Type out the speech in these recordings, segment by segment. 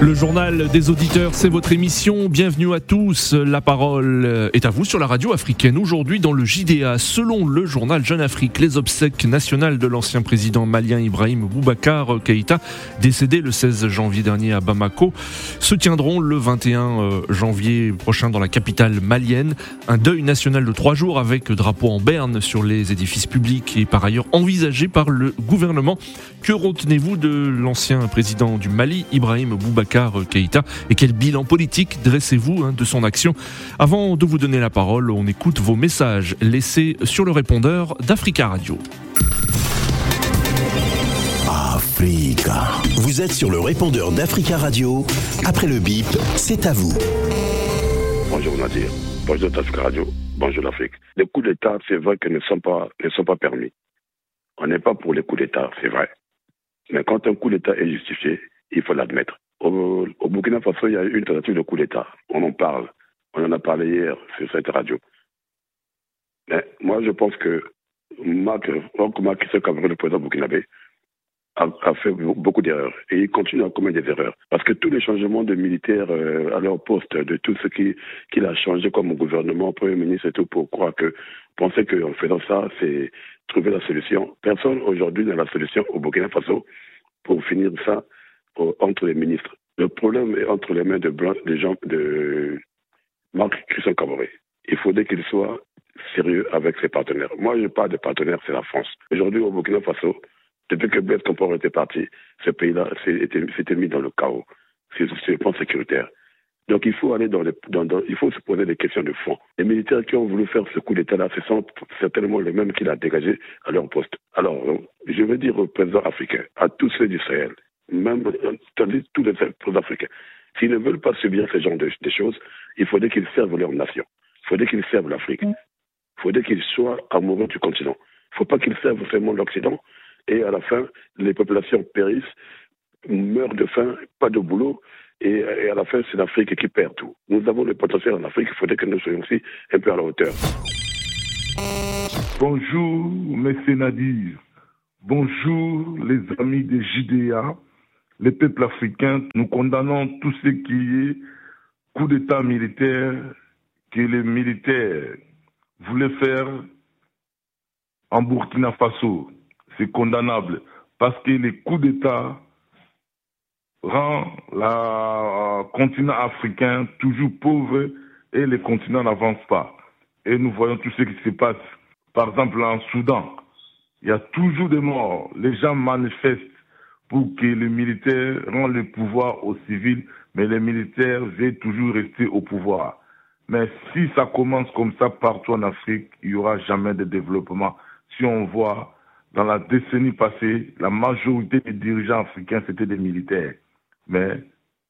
Le journal des auditeurs, c'est votre émission. Bienvenue à tous. La parole est à vous sur la radio africaine. Aujourd'hui, dans le JDA, selon le journal Jeune Afrique, les obsèques nationales de l'ancien président malien Ibrahim Boubacar Keïta, décédé le 16 janvier dernier à Bamako, se tiendront le 21 euh, janvier prochain dans la capitale malienne. Un deuil national de trois jours avec drapeau en berne sur les édifices publics et par ailleurs envisagé par le gouvernement. Que retenez-vous de l'ancien président du Mali, Ibrahim Boubacar Keïta et quel bilan politique dressez-vous hein, de son action? Avant de vous donner la parole, on écoute vos messages laissés sur le répondeur d'Africa Radio. Africa. Vous êtes sur le répondeur d'Africa Radio. Après le bip, c'est à vous. Bonjour Nadir. Bonjour d'Africa Radio. Bonjour l'Afrique. Les coups d'État, c'est vrai que ne sont pas, ne sont pas permis. On n'est pas pour les coups d'État, c'est vrai. Mais quand un coup d'État est justifié, il faut l'admettre. Au, Burkina Faso, il y a eu une tentative de coup d'État. On en parle. On en a parlé hier sur cette radio. Mais moi, je pense que Marc, Marc le président burkinabé, a, a, fait beaucoup d'erreurs. Et il continue à commettre des erreurs. Parce que tous les changements de militaires euh, à leur poste, de tout ce qu'il qui a changé comme gouvernement, Premier ministre et tout, pour croire que, penser qu'en faisant ça, c'est trouver la solution. Personne aujourd'hui n'a la solution au Burkina Faso pour finir ça entre les ministres. Le problème est entre les mains de, Jean, de Marc Christian Caboret. Il faudrait qu'il soit sérieux avec ses partenaires. Moi, je parle de partenaires, c'est la France. Aujourd'hui, au Burkina Faso, depuis que Blaise Compaoré était parti, ce pays-là s'était mis dans le chaos sur le plan sécuritaire. Donc il faut aller dans, les, il faut se poser des questions de fond. Les militaires qui ont voulu faire ce coup d'État-là, ce sont certainement les mêmes qu'il a dégagés à leur poste. Alors, je veux dire aux présidents africains, à tous ceux d'Israël, même tous les peuples africains. S'ils ne veulent pas subir ce genre de, choses, il faudrait qu'ils servent leur nation. Il faudrait qu'ils servent l'Afrique. Il faudrait qu'ils soient amoureux du continent. Il ne faut pas qu'ils servent seulement l'Occident et à la fin, les populations périssent, meurent de faim, pas de boulot, et, à la fin, c'est l'Afrique qui perd tout. Nous avons le potentiel en Afrique, il faudrait que nous soyons aussi un peu à la hauteur. Bonjour, M. Nadir. Bonjour, les amis des JDA les peuples africains, nous condamnons tout ce qui est coup d'État militaire que les militaires voulaient faire en Burkina Faso. C'est condamnable parce que les coups d'État rendent le continent africain toujours pauvre et le continent n'avance pas. Et nous voyons tout ce qui se passe. Par exemple, en Soudan, il y a toujours des morts. Les gens manifestent pour que les militaires rendent le pouvoir aux civils, mais les militaires veulent toujours rester au pouvoir. Mais si ça commence comme ça partout en Afrique, il n'y aura jamais de développement. Si on voit dans la décennie passée, la majorité des dirigeants africains, c'était des militaires. Mais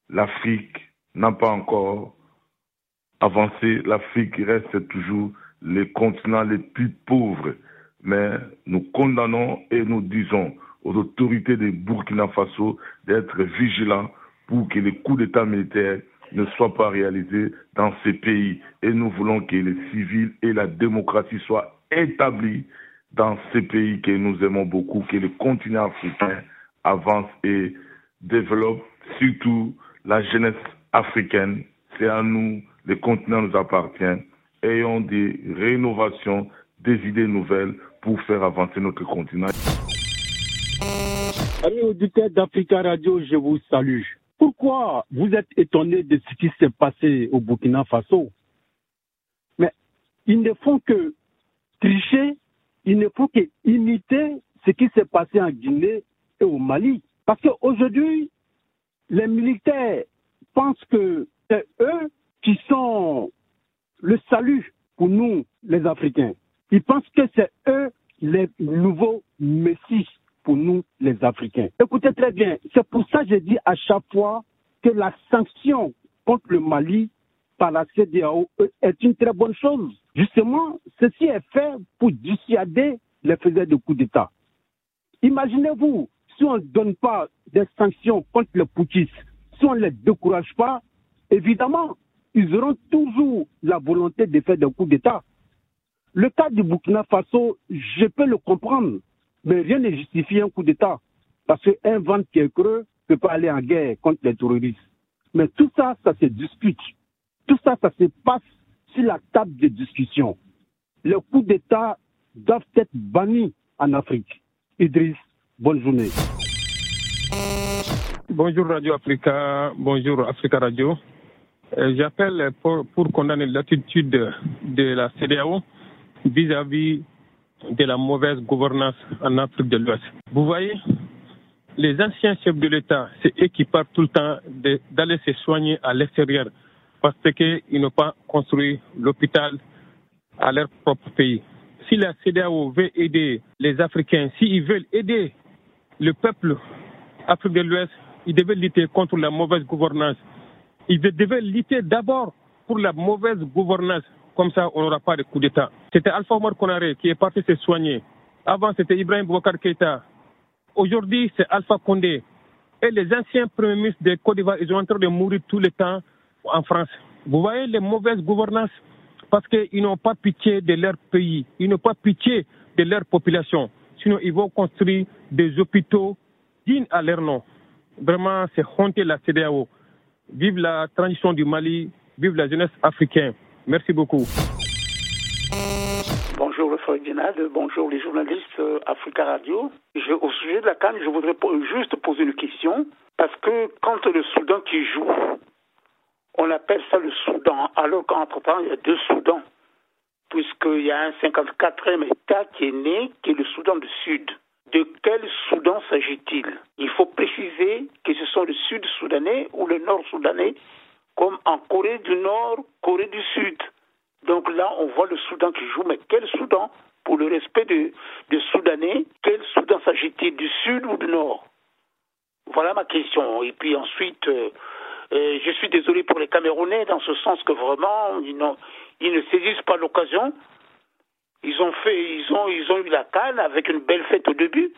l'Afrique n'a pas encore avancé. L'Afrique reste toujours le continent le plus pauvre. Mais nous condamnons et nous disons aux autorités de Burkina Faso d'être vigilants pour que les coups d'État militaires ne soient pas réalisés dans ces pays. Et nous voulons que les civils et la démocratie soient établis dans ces pays que nous aimons beaucoup, que le continent africain avance et développe, surtout la jeunesse africaine. C'est à nous, le continent nous appartient. Ayons des rénovations, des idées nouvelles pour faire avancer notre continent. Amis auditeurs d'Africa Radio, je vous salue. Pourquoi vous êtes étonnés de ce qui s'est passé au Burkina Faso? Mais ils ne font que tricher, ils ne font que imiter ce qui s'est passé en Guinée et au Mali. Parce qu'aujourd'hui, les militaires pensent que c'est eux qui sont le salut pour nous, les Africains. Ils pensent que c'est eux les nouveaux messies pour nous, les Africains. Écoutez très bien, c'est pour ça que je dis à chaque fois que la sanction contre le Mali par la CDAO est une très bonne chose. Justement, ceci est fait pour dissuader les faiseurs de coups d'État. Imaginez-vous, si on ne donne pas des sanctions contre les poutistes, si on ne les décourage pas, évidemment, ils auront toujours la volonté de faire des coups d'État. Le cas du Burkina Faso, je peux le comprendre, mais rien ne justifie un coup d'État. Parce qu'un ventre qui est creux ne peut pas aller en guerre contre les terroristes. Mais tout ça, ça se discute. Tout ça, ça se passe sur la table de discussion. Les coups d'État doivent être bannis en Afrique. Idriss, bonne journée. Bonjour Radio Africa, bonjour Africa Radio. Euh, j'appelle pour, pour, condamner l'attitude de la CDAO vis-à-vis de la mauvaise gouvernance en Afrique de l'Ouest. Vous voyez, les anciens chefs de l'État, c'est eux qui partent tout le temps d'aller se soigner à l'extérieur parce qu'ils n'ont pas construit l'hôpital à leur propre pays. Si la CDAO veut aider les Africains, s'ils veulent aider le peuple africain de l'Ouest, ils devaient lutter contre la mauvaise gouvernance. Ils devaient lutter d'abord pour la mauvaise gouvernance. Comme ça, on n'aura pas de coup d'État. C'était Alpha Omar Konaré qui est parti se soigner. Avant, c'était Ibrahim Boubacar Keïta. Aujourd'hui, c'est Alpha Condé. Et les anciens premiers ministres de Côte d'Ivoire, ils sont en train de mourir tout le temps en France. Vous voyez les mauvaises gouvernances? Parce qu'ils n'ont pas pitié de leur pays, ils n'ont pas pitié de leur population. Sinon, ils vont construire des hôpitaux dignes à leur nom. Vraiment, c'est honter la CDAO. Vive la transition du Mali, vive la jeunesse africaine. Merci beaucoup. Bonjour les journalistes euh, Africa Radio. au sujet de la Cannes, je voudrais juste poser une question. Parce que quand le Soudan qui joue, on appelle ça le Soudan, alors qu'entre-temps, il y a deux Soudans. Puisqu'il y a un 54e État qui est né, qui est le Soudan du Sud. De quel Soudan s'agit-il? Il faut préciser que ce sont le Sud-Soudanais ou le Nord-Soudanais, comme en Corée du Nord, Corée du Sud. Donc là, on voit le Soudan qui joue, mais quel Soudan Pour le respect des de Soudanais, quel Soudan s'agit-il Du Sud ou du Nord? Voilà ma question. Et puis ensuite, euh, euh, je suis désolé pour les Camerounais, dans ce sens que vraiment, ils, ils ne saisissent pas l'occasion ils ont fait, ils ont, ils ont eu la canne avec une belle fête au début,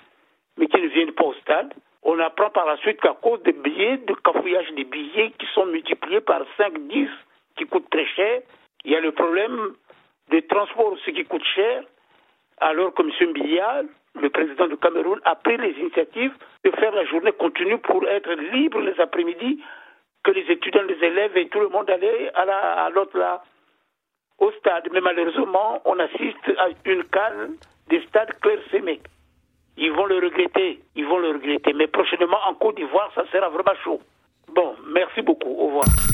mais qui ne viennent pas au stade. On apprend par la suite qu'à cause des billets, de cafouillage des billets qui sont multipliés par 5, 10, qui coûtent très cher, il y a le problème de transport, ce qui coûte cher, alors que M. Bial, le président du Cameroun, a pris les initiatives de faire la journée continue pour être libre les après-midi, que les étudiants, les élèves et tout le monde allaient à l'autre là au stade. Mais malheureusement, on assiste à une canne des stades clairsemés. Ils vont le regretter, ils vont le regretter. Mais prochainement, en Côte d'Ivoire, ça sera vraiment chaud. Bon, merci beaucoup. Au revoir.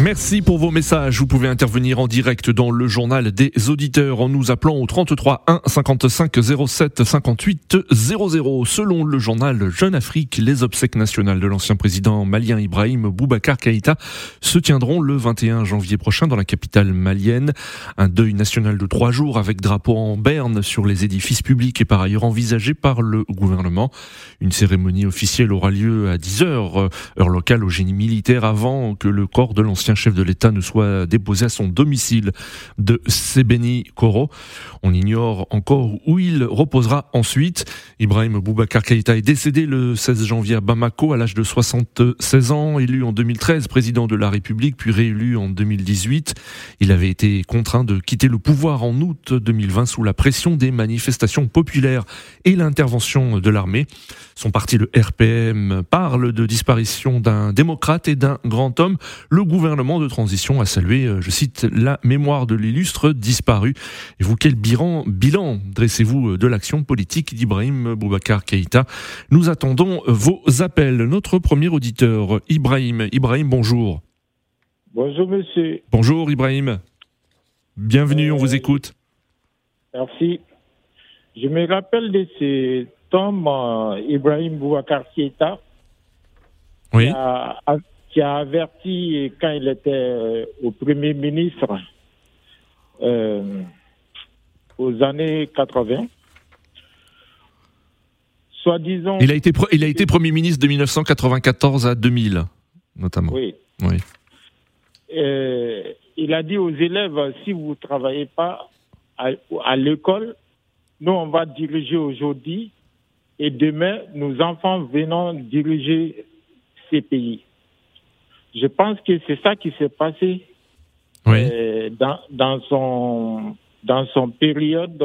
Merci pour vos messages. Vous pouvez intervenir en direct dans le journal des auditeurs en nous appelant au 33 1 55 07 58 00. Selon le journal Jeune Afrique, les obsèques nationales de l'ancien président malien Ibrahim Boubacar Keïta se tiendront le 21 janvier prochain dans la capitale malienne. Un deuil national de trois jours avec drapeau en berne sur les édifices publics est par ailleurs envisagé par le gouvernement. Une cérémonie officielle aura lieu à 10 heures, heure locale au génie militaire avant que le corps de l'ancien chef de l'État ne soit déposé à son domicile de Sebeni Koro. On ignore encore où il reposera ensuite. Ibrahim Boubacar Keïta est décédé le 16 janvier à Bamako à l'âge de 76 ans, élu en 2013 président de la République puis réélu en 2018. Il avait été contraint de quitter le pouvoir en août 2020 sous la pression des manifestations populaires et l'intervention de l'armée. Son parti, le RPM, parle de disparition d'un démocrate et d'un grand homme. Le gouvernement de transition a salué, euh, je cite, la mémoire de l'illustre disparu. Et vous, quel bilan, bilan dressez-vous euh, de l'action politique d'Ibrahim Boubacar Keïta? Nous attendons vos appels. Notre premier auditeur, Ibrahim. Ibrahim, bonjour. Bonjour, monsieur. Bonjour, Ibrahim. Bienvenue, on vous euh, écoute. Merci. Je me rappelle de ces Tom euh, Ibrahim Boubacar Keïta, oui. qui, a, averti quand il était euh, au Premier ministre euh, aux années 80. Soi-disant. Il a été, il a été Premier ministre de 1994 à 2000, notamment. Oui. oui. il a dit aux élèves si vous ne travaillez pas à l'école, nous, on va diriger aujourd'hui et demain, nos enfants venant diriger ces pays. Je pense que c'est ça qui s'est passé Oui. euh, dans, dans son dans son période de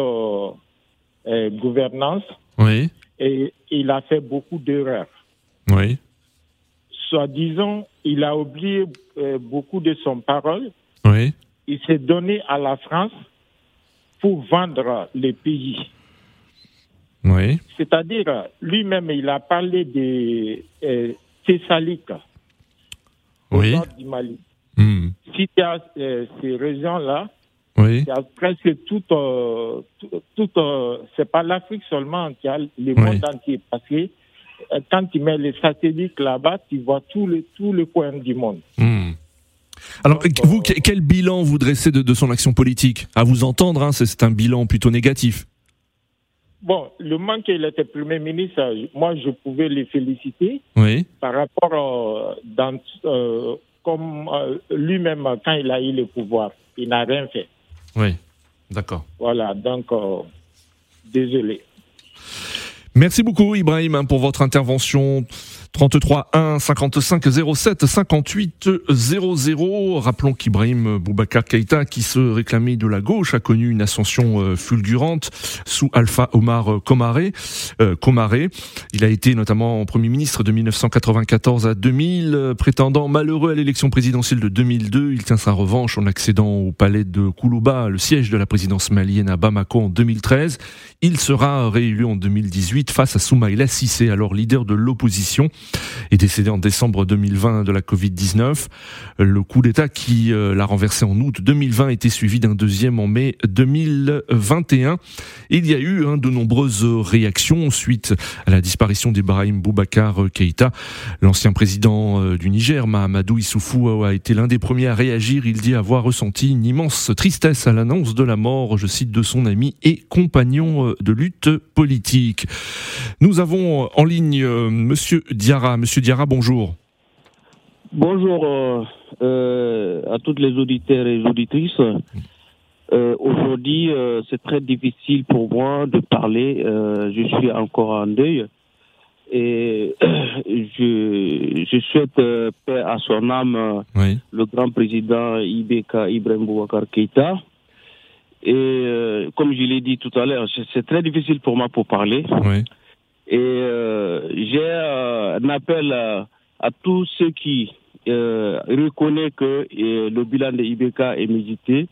euh, gouvernance Oui. et il a fait beaucoup d'erreurs. Oui. Soi-disant, il a oublié euh, beaucoup de son parole. Oui. Il s'est donné à la France pour vendre les pays. Oui. C'est-à-dire, lui-même, il a parlé des euh, Thessaliques au Oui. nord du Mali. Hmm. Si tu as euh, ces régions-là, Oui. il y a presque tout, euh, tout, tout, euh, c'est pas l'Afrique seulement qui a le Oui. monde entier. Parce que euh, quand tu mets les satellites là-bas, tu vois tout le, tout le coin du monde. Hmm. Alors, vous, que- quel bilan vous dressez de, de son action politique? À vous entendre, hein, c'est un bilan plutôt négatif. Bon, le moment qu'il était Premier ministre, moi, je pouvais les féliciter Oui. par rapport euh, dans, euh, comme euh, lui-même, quand il a eu le pouvoir, il n'a rien fait. Oui. D'accord. Voilà, donc, euh, désolé. Merci beaucoup Ibrahim pour votre intervention. 33 1 55 07 58 00. Rappelons qu'Ibrahim Boubacar Keïta, qui se réclamait de la gauche, a connu une ascension euh, fulgurante sous Alpha Omar Komaré. Euh, Komaré. Il a été notamment Premier ministre de 1994 à 2000, euh, prétendant malheureux à l'élection présidentielle de 2002. Il tient sa revanche en accédant au palais de Koulouba, le siège de la présidence malienne à Bamako en 2013. Il sera réélu en 2018 face à Soumaïla Sissé, alors leader de l'opposition, et décédé en décembre 2020 de la Covid-19. Le coup d'État qui euh, l'a renversé en août 2020 était suivi d'un deuxième en mai 2021. Et il y a eu hein, de nombreuses réactions suite à la disparition d'Ibrahim Boubacar Keïta. L'ancien président euh, du Niger, Mahamadou Issoufou, a été l'un des premiers à réagir. Il dit avoir ressenti une immense tristesse à l'annonce de la mort, je cite, de son ami et compagnon euh, de lutte politique. Nous avons en ligne euh, Monsieur Diarra. Monsieur Diarra, bonjour. Bonjour euh, euh, à toutes les auditeurs et auditrices. Euh, Aujourd'hui, c'est très difficile pour moi de parler. Je suis encore en deuil. Et je, je souhaite paix à son âme, Oui. le grand président IBK Ibrahim Boubacar Keïta. Et euh, comme je l'ai dit tout à l'heure, c'est- très difficile pour moi pour parler. Oui. Et euh, j'ai euh, un appel à, à tous ceux qui reconnaissent que le bilan de IBK est médité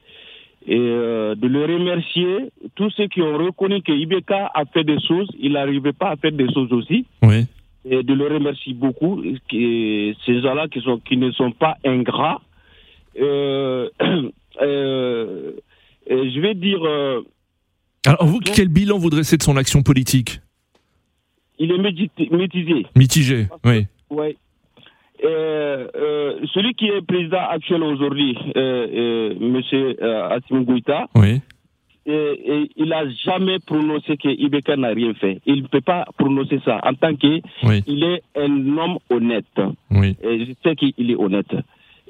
et euh, de le remercier. Tous ceux qui ont reconnu que IBK a fait des choses, il n'arrivait pas à faire des choses aussi. Oui. Et de le remercier beaucoup. Et ces gens-là qui, sont, qui ne sont pas ingrats. Euh, euh, je vais dire, euh, Alors vous, quel bilan vous dressez de son action politique il est métisé. Mitigé. Oui. Ouais. Euh, euh, celui qui est président actuel aujourd'hui, euh, euh, Monsieur euh, Goïta, Oui. euh, euh, il n'a jamais prononcé que Ibeka n'a rien fait. Il ne peut pas prononcer ça en tant qu'il Oui. est un homme honnête. Oui. Et je sais qu'il est honnête.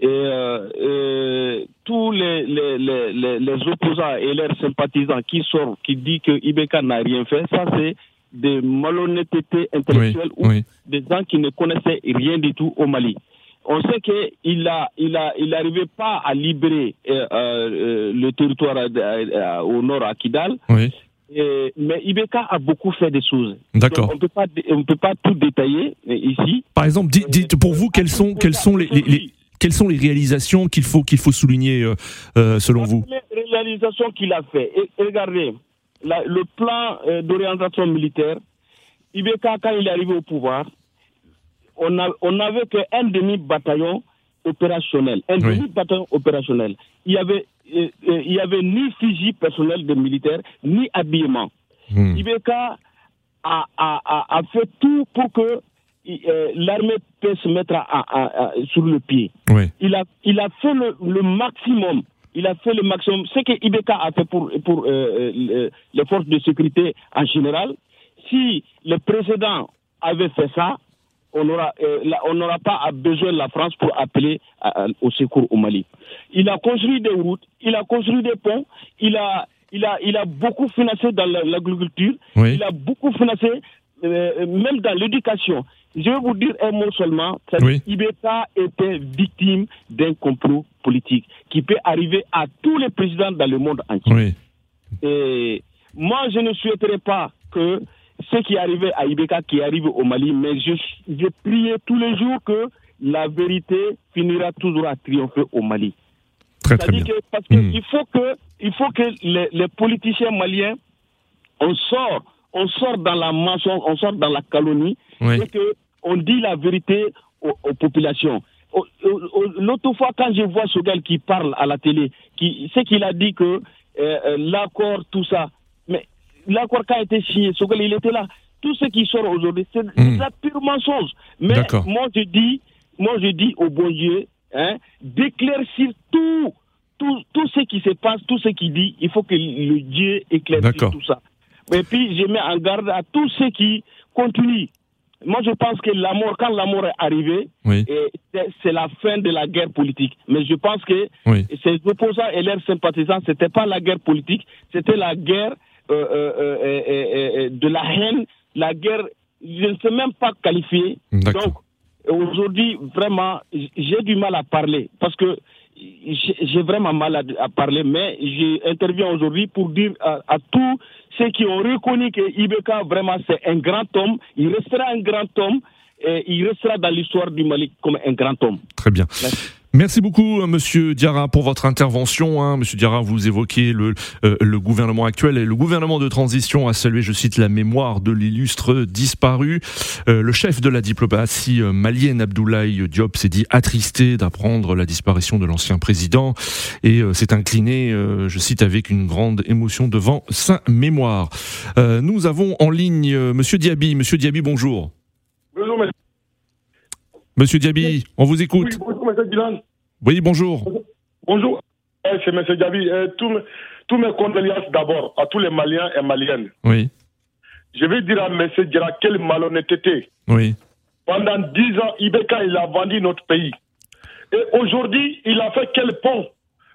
Et euh, tous les, les, les, les, les opposants et leurs sympathisants qui sortent, qui disent que Ibeka n'a rien fait, ça c'est des malhonnêtetés Oui. intellectuelles ou Oui. des gens qui ne connaissaient rien du tout au Mali. On sait qu'il a, il a, il n'arrivait pas à libérer euh, euh, le territoire euh, au nord à Kidal, Oui. Et- mais Ibeka a beaucoup fait des choses. D'accord. On on peut pas tout détailler ici. Par exemple, dites, dites pour vous quelles sont quelles sont les, les- les- quelles sont les réalisations qu'il faut qu'il faut souligner euh, euh, selon vous? Les réalisations qu'il a fait. Et, et regardez, la- le plan euh, d'orientation militaire, Ibeka, quand il est arrivé au pouvoir, on n'avait qu'un demi-bataillon opérationnel. Un Oui. demi-bataillon opérationnel. Il y avait, euh, il y avait ni fusil personnel de militaires, ni habillement. Hmm. Ibeka a, a, a, a fait tout pour que l'armée puisse se mettre à- à- à- sur le pied Oui. il a, il a fait le, le maximum. Il a fait le maximum. Ce que Ibeka a fait pour, pour euh, euh, le- les forces de sécurité en général, si le précédent avait fait ça, on n'aura euh, pas besoin de la France pour appeler à- au secours au Mali. Il a construit des routes, il a construit des ponts, il a, il a, il a beaucoup financé dans la- l'agriculture, Oui. il a beaucoup financé euh, même dans l'éducation. Je vais vous dire un mot seulement. Oui. Ibeka était victime d'un complot politique qui peut arriver à tous les présidents dans le monde entier. Oui. Et moi, je ne souhaiterais pas que ce qui arrivait à Ibeka qui arrive au Mali, mais je, je priais tous les jours que la vérité finira toujours à triompher au Mali. Très, très bien. parce qu'il hmm. faut que, il faut que les, les, politiciens maliens, on sort, on sort dans la mensonge, on sort dans la calomnie, et que on dit la vérité aux, populations. L'autre fois, quand je vois gars qui parle à la télé, qui, c'est qu'il a dit que euh, euh, l'accord, tout ça, mais l'accord qui a été signé, gars, il était là. Tout ce qui sort aujourd'hui, c'est hmm. la pure mensonge. Mais moi, je dis, moi, je dis au bon Dieu, hein, d'éclaircir tout, tout, tout ce qui se passe, tout ce qu'il dit, il faut que le Dieu éclaircisse tout ça. Et puis, je mets en garde à tous ceux qui continuent. Moi, je pense que l'amour, quand l'amour est arrivé, c'est la fin de la guerre politique. Mais je pense que ces opposants et leurs sympathisants, c'était pas la guerre politique, c'était la guerre euh, euh, euh, de la haine, la guerre, je ne sais même pas qualifier. Donc, aujourd'hui, vraiment, j'ai du mal à parler parce que j'ai vraiment mal à, parler, mais j'interviens aujourd'hui pour dire à, tous ceux qui ont reconnu que Ibeka, vraiment, c'est un grand homme. Il restera un grand homme et il restera dans l'histoire du Mali comme un grand homme. Très bien. Merci beaucoup, euh, Monsieur Diarra, pour votre intervention. Hein. Monsieur Diarra, vous évoquez le, euh, le gouvernement actuel et le gouvernement de transition a salué, je cite, la mémoire de l'illustre disparu. Euh, le chef de la diplomatie malienne, Abdoulaye Diop, s'est dit attristé d'apprendre la disparition de l'ancien président et s'est incliné, je cite, avec une grande émotion devant sa mémoire. nous avons en ligne Monsieur Diaby. Monsieur Diaby, bonjour. Monsieur Diaby, on vous écoute. Oui, bonjour, monsieur Dylan. Oui, bonjour. Bonjour, eh, c'est monsieur Diaby. Eh, tous mes condoléances d'abord à tous les Maliens et Maliennes. Oui. Je vais dire à monsieur Diarra quelle malhonnêteté. Oui. Pendant dix ans, Ibeka, il a vendu notre pays. Et aujourd'hui, il a fait quel pont?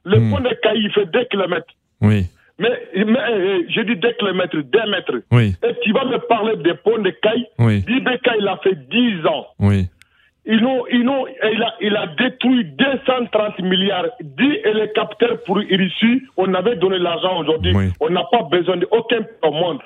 Le hmm. pont de Caï, il fait 2 km. Oui. Mais, mais je dis 2 km, 2 mètres. Oui. Et tu vas me parler des ponts de Caï oui. Ibeka, il a fait 10 ans. Oui. Ils ont, ils ont, il, a, il a détruit 230 milliards. 10 hélicoptères pour ici. On avait donné l'argent aujourd'hui. On n'a pas besoin d'aucun au monde.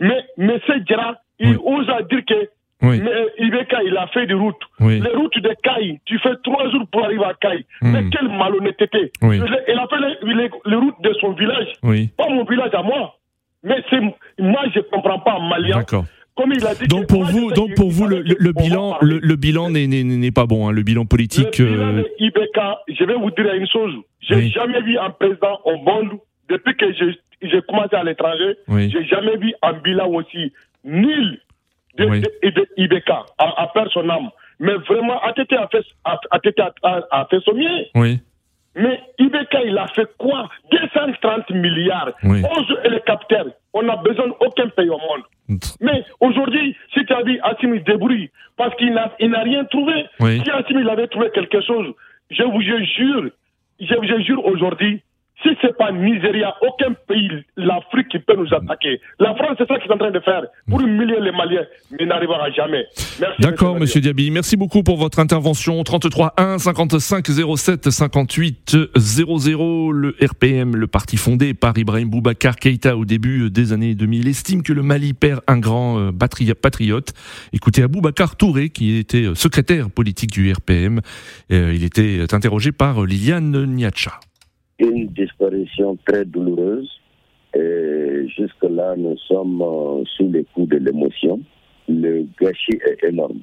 Mais M. Djera, il ose dire que mais Ibeka, il a fait des routes. Les routes de Caille, tu fais trois jours pour arriver à Caille. Hmm. Mais quelle malhonnêteté. Il a fait les, routes de son village. Pas mon village à moi. Mais moi, je ne comprends pas en malien. D'accord donc pour vous, donc pour vous, le, bilan, le, bilan n'est pas bon, hein, le bilan politique. Le bilan euh, je vais vous dire une chose. J'ai jamais vu un président au monde depuis que j'ai commencé à l'étranger. J'ai jamais vu un bilan aussi nul de, IBK à, à, son âme. Mais vraiment, ATT a fait, a, fait son mieux. Oui. Mais IBK, il a fait quoi? 230 milliards, oui. 11 hélicoptères. On n'a besoin d'aucun pays au monde. Mais aujourd'hui, si tu as dit Assim il débrouille, parce qu'il n'a rien trouvé. Si Assim il avait trouvé quelque chose, je vous jure, je vous jure aujourd'hui, si ce n'est pas Nigeria, aucun pays, l'Afrique qui peut nous attaquer. La France, c'est ça qu'il est en train de faire pour humilier les Maliens, mais n'arrivera jamais. D'accord, monsieur Diaby. Merci beaucoup pour votre intervention. 33 1 55 07 58 00. Le RPM, le parti fondé par Ibrahim Boubacar Keïta au début des années 2000, estime que le Mali perd un grand euh, patriote. Écoutez Boubacar Touré, qui était euh, secrétaire politique du RPM. Euh, il était interrogé par Liliane Niacha une disparition très douloureuse. Jusque-là, nous sommes euh, sous les coups de l'émotion. Le gâchis est énorme.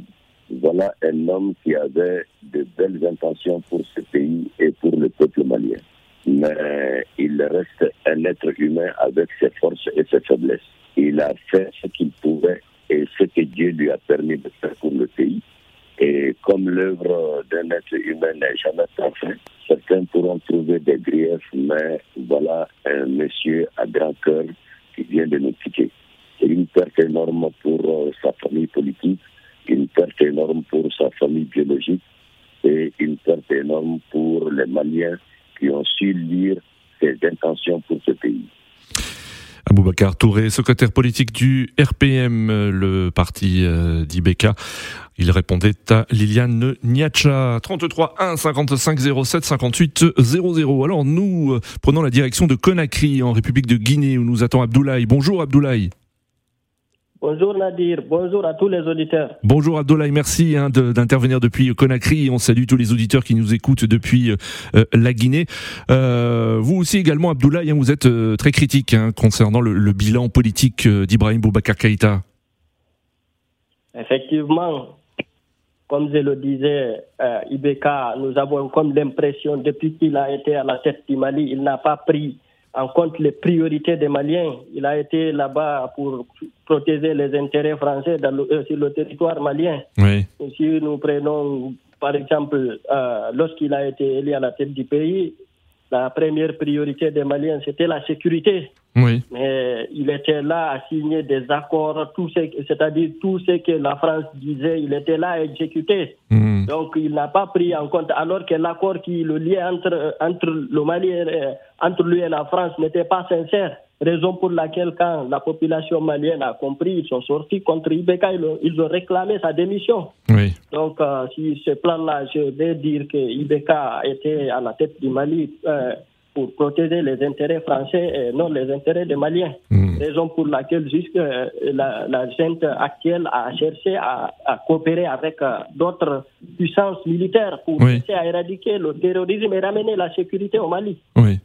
Voilà un homme qui avait de belles intentions pour ce pays et pour le peuple malien. Mais il reste un être humain avec ses forces et ses faiblesses. Il a fait ce qu'il pouvait et ce que Dieu lui a permis de faire pour le pays. Et comme l'œuvre d'un être humain n'est jamais parfaite, certains pourront trouver des griefs, mais voilà un monsieur à grand cœur qui vient de nous quitter. C'est une perte énorme pour euh, sa famille politique, une perte énorme pour sa famille biologique et une perte énorme pour les Maliens qui ont su lire ses intentions pour ce pays. Aboubacar Touré, secrétaire politique du RPM, le parti euh, d'Ibeka. Il répondait à Liliane Niacha. 33 1 55 07 58 00. Alors nous euh, prenons la direction de Conakry en République de Guinée où nous attend Abdoulaye. Bonjour Abdoulaye. Bonjour Nadir, bonjour à tous les auditeurs. Bonjour Abdoulaye, merci hein, d'intervenir depuis Conakry. On salue tous les auditeurs qui nous écoutent depuis euh, la Guinée. Euh, vous aussi également Abdoulaye, hein, vous êtes euh, très critique hein, concernant le, le, bilan politique euh, d'Ibrahim Boubacar Keïta. Effectivement, comme je le disais, euh, Ibeka, nous avons comme l'impression, depuis qu'il a été à la tête du Mali, il n'a pas pris en compte les priorités des Maliens. Il a été là-bas pour protéger les intérêts français dans le, euh, sur le territoire malien. Oui. Si nous prenons, par exemple, euh, lorsqu'il a été élu à la tête du pays, la première priorité des Maliens, c'était la sécurité. Oui. Mais il était là à signer des accords, c'est-à-dire tout ce que la France disait, il était là à exécuter. Mmh. Donc il n'a pas pris en compte, alors que l'accord qui le liait entre, entre le Mali et, entre lui et la France n'était pas sincère. Raison pour laquelle, quand la population malienne a compris, ils sont sortis contre Ibeka, ils ont, ils ont réclamé sa démission. Oui. Donc, euh, si ce plan-là, je vais dire que Ibeka était à la tête du Mali euh, pour protéger les intérêts français et non les intérêts des Maliens. Mmh. Raison pour laquelle jusque la, la junte actuelle a cherché à, à coopérer avec euh, d'autres puissances militaires pour Oui. essayer à éradiquer le terrorisme et ramener la sécurité au Mali. Oui.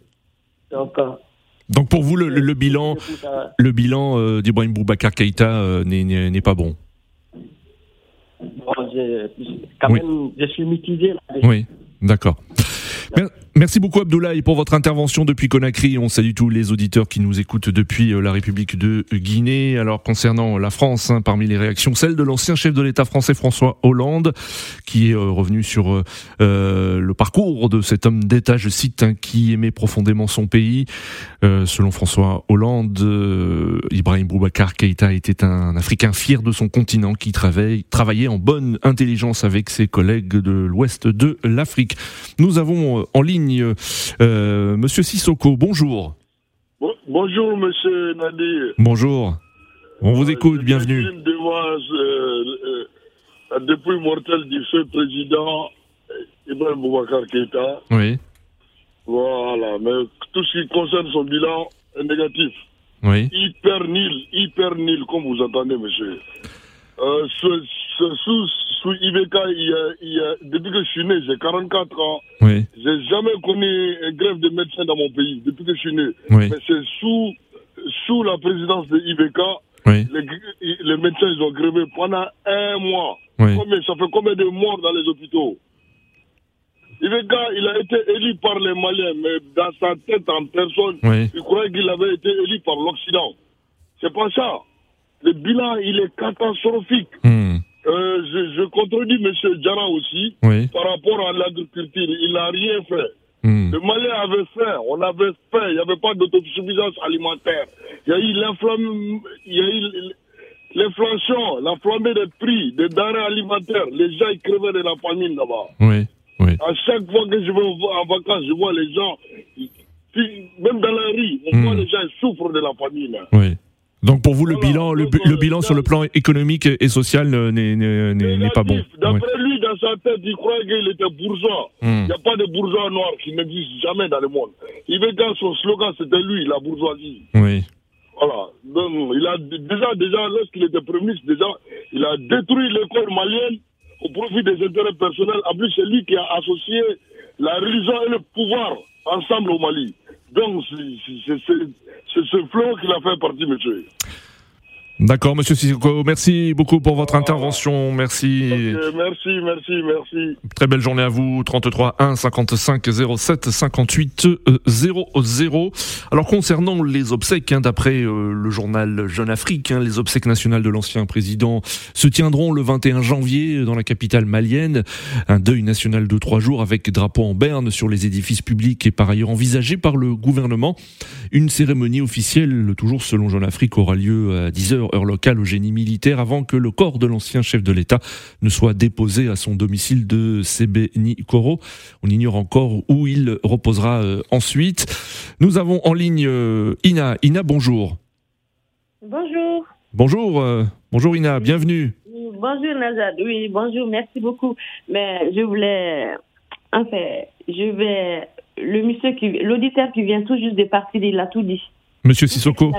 Donc, euh, Donc pour vous, le, le- le bilan, euh, le bilan euh, d'Ibrahim Boubacar Keïta euh, n'est- pas bon. bon, je, quand Oui. même, je suis mitigé. là. Oui, d'accord. Mer- Merci beaucoup Abdoulaye pour votre intervention depuis Conakry. On salue tous les auditeurs qui nous écoutent depuis euh, la République de Guinée. Alors concernant la France, hein, parmi les réactions, celle de l'ancien chef de l'État français François Hollande, qui est euh, revenu sur euh, le parcours de cet homme d'État, je cite, hein, qui aimait profondément son pays. Selon François Hollande, euh, Ibrahim Boubacar Keïta était un Africain fier de son continent qui travaillait en bonne intelligence avec ses collègues de l'ouest de l'Afrique. Nous avons en ligne euh, Monsieur Sissoko. Bonjour. Bon- bonjour, monsieur Nadir. Bonjour. On vous écoute. Bienvenue. Euh, euh, la dépouille mortelle du feu président euh, Ibrahim Boubacar Keïta. Oui. Voilà, mais tout ce qui concerne son bilan est négatif. Oui. Hyper nul, hyper nul, comme vous entendez, monsieur. Euh, ce- sous, sous IBK, il il depuis que je suis né, j'ai 44 ans, Oui. j'ai jamais connu une grève de médecins dans mon pays, depuis que je suis né. Oui. Mais c'est sous, sous la présidence de IBK, Oui. les, médecins ils ont grévé pendant un mois. Combien, ça fait combien de morts dans les hôpitaux? IBK, il a été élu par les Maliens, mais dans sa tête en personne, il croyait qu'il avait été élu par l'Occident. C'est pas ça. Le bilan, il est catastrophique. Hmm. Euh, je, je contredis M. Diarra aussi Oui. par rapport à l'agriculture. Il n'a rien fait. Hmm. Le Mali avait faim, on avait faim, il n'y avait pas d'autosuffisance alimentaire. Il y a eu l'inflation, la flambée des prix, des denrées alimentaires. Les gens ils crevaient de la famine là-bas. Oui. Oui. À chaque fois que je vais en vacances, je vois les gens, même dans la rue, on Hmm. voit les gens souffrent de la famine. Oui. Donc pour vous, le Voilà. bilan, le, bilan sur le plan économique et social n'est- pas bon. D'après lui, dans sa tête, il croyait qu'il était bourgeois. Il Hmm. n'y a pas de bourgeois noir qui n'existe jamais dans le monde. Il veut dans son slogan, c'était lui, la bourgeoisie. Oui. Voilà. Donc, il a déjà, déjà, lorsqu'il était Premier ministre, déjà, il a détruit l'école malienne au profit des intérêts personnels. En plus, c'est lui qui a associé la religion et le pouvoir ensemble au Mali. Donc, c'est- ce flot qu'il a fait partie, monsieur. D'accord, Monsieur Sissoko. Merci beaucoup pour votre intervention. Merci. Merci, merci, merci. Très belle journée à vous. 33 1 55 07 58 00. Alors concernant les obsèques, hein, d'après euh, le journal Jeune Afrique, hein, les obsèques nationales de l'ancien président se tiendront le 21 janvier dans la capitale malienne. Un deuil national de trois jours avec drapeau en berne sur les édifices publics est par ailleurs envisagé par le gouvernement. Une cérémonie officielle, toujours selon Jeune Afrique, aura lieu à 10h heure locale au génie militaire avant que le corps de l'ancien chef de l'État ne soit déposé à son domicile de Koro. On ignore encore où il reposera euh, ensuite. Nous avons en ligne euh, Ina. Ina, bonjour. Bonjour. Bonjour, euh, bonjour Ina, bienvenue. Bonjour Nazad, oui, bonjour, merci beaucoup. Mais je voulais, enfin, je vais, le monsieur qui, l'auditeur qui vient tout juste de partir, il a tout dit. Monsieur Sissoko.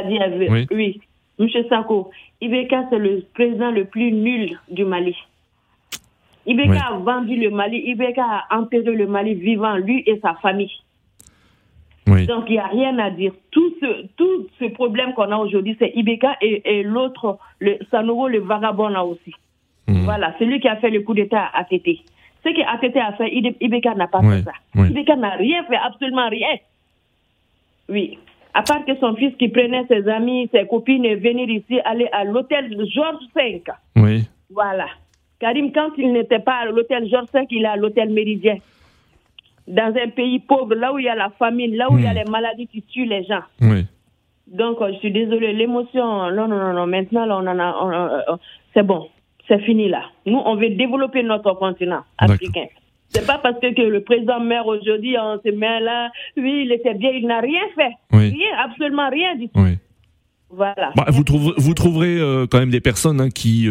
oui. oui. Monsieur Sako, Ibeka, c'est le président le plus nul du Mali. Ibeka a vendu le Mali, Ibeka a enterré le Mali vivant, lui et sa famille. Donc il n'y a rien à dire. Tout ce, tout ce problème qu'on a aujourd'hui, c'est Ibeka et, l'autre, le Sanoro, le vagabond là aussi. Mhm. Voilà, c'est lui qui a fait le coup d'État à ATT. Ce que ATT a fait, Ibeka n'a pas fait ça. Ibeka n'a rien fait, absolument rien. Oui. À part que son fils qui prenait ses amis, ses copines et venir ici, aller à l'hôtel Georges V. Oui. Voilà. Karim, quand il n'était pas à l'hôtel Georges V, il est à l'hôtel Méridien dans un pays pauvre, là où il y a la famine, là où il y a hmm. les maladies qui tuent les gens. Oui. Donc, euh, je suis désolée, l'émotion, non, non, non, non, maintenant, là, on en a, euh, c'est bon, c'est fini là. Nous, on veut développer notre continent africain. C'est pas parce que, le président meurt aujourd'hui, on se met là, oui, il était bien, il n'a rien fait. Rien, absolument rien du tout. Oui. Voilà. Bah, vous, vous trouverez euh, quand même des personnes hein, qui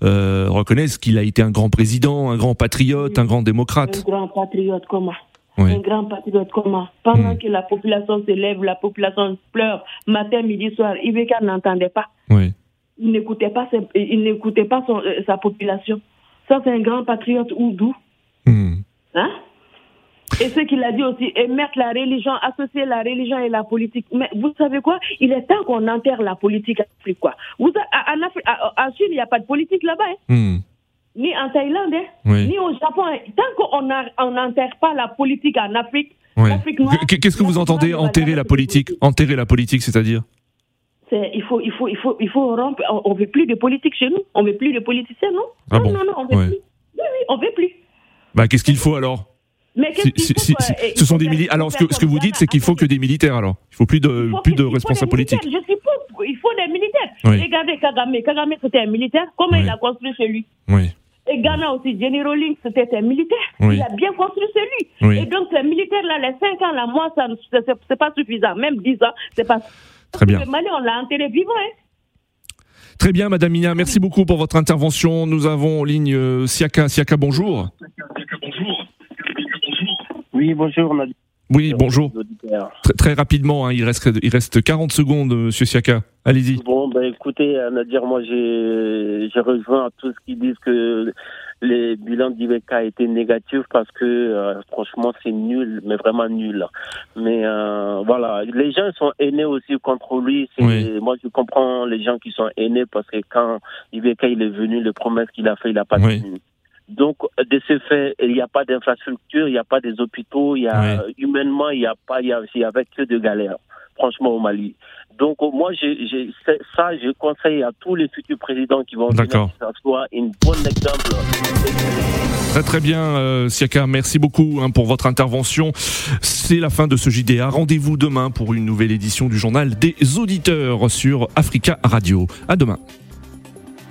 reconnaissent qu'il a été un grand président, un grand patriote, un grand démocrate. Un grand patriote, comment un grand patriote comment Pendant hmm. que la population se lève, la population pleure, matin, midi, soir, Ibeka n'entendait pas. Oui. Il n'écoutait pas, il n'écoutait pas euh, sa population. Ça, c'est un grand patriote ou d'où. Hein? Et ce qu'il a dit aussi, et mettre la religion, associer la religion et la politique. Mais vous savez quoi? Il est temps qu'on enterre la politique en Afrique. Quoi. Vous, en, Afrique, en Chine, il n'y a pas de politique là-bas. Hein? Hmm ni en Thaïlande, hein. ni au Japon. Hein. Tant qu'on n'enterre pas la politique en Afrique, Qu'est-ce que vous entendez enterrer la politique? Enterrer la politique, c'est-à-dire? Il faut, il faut, il faut, il faut rompre. On veut plus de politique chez nous. On veut plus de politiciens, non? Ah Non, non, non, on veut plus. Oui, oui, on veut plus. Bah, qu'est-ce qu'il faut alors? Mais ce sont des militaires. Alors, ce que, ce que vous dites, c'est qu'il faut que des militaires. Alors, il faut plus de, plus de responsables politiques. Je suis pour. Il faut des militaires. Regardez Kagame. Kagame, c'était un militaire. Comment il a construit chez lui? Oui. Et Ghana aussi, Jenny Rawlings, c'était un militaire. Il a bien construit celui. Et donc, les militaires, là, les 5 ans, là, moi, ça, c'est pas suffisant. Même 10 ans, c'est pas Très bien. Le Mali, on l'a enterré vivant, hein. Très bien, Madame Mina, merci beaucoup pour votre intervention. Nous avons en ligne euh, Siaka. Siaka, bonjour. Oui, bonjour. Oui, bonjour. Très, très rapidement, hein, il, reste, il reste 40 secondes, Monsieur Siaka. Allez-y. Bon, ben écoutez, Nadir, moi j'ai rejoint à tous qui disent que les bilans d'Iveka étaient négatifs parce que euh, franchement c'est nul, mais vraiment nul. Mais euh, voilà, les gens sont hainés aussi contre lui. Moi je comprends les gens qui sont hainés parce que quand Iveka il est venu, les promesses qu'il a fait, il n'a pas tenu. Donc, de ce fait, il n'y a pas d'infrastructure, il n'y a pas des hôpitaux, il y a, humainement, il n'y a pas, il y, a, il y avait que de galères, franchement, au Mali. Donc, moi, j'ai, ça, je conseille à tous les futurs présidents qui vont venir que ça soit une bonne exemple. Très très bien, euh, Siaka, merci beaucoup hein, pour votre intervention. C'est la fin de ce JDA. Rendez-vous demain pour une nouvelle édition du journal des auditeurs sur Africa Radio. À demain.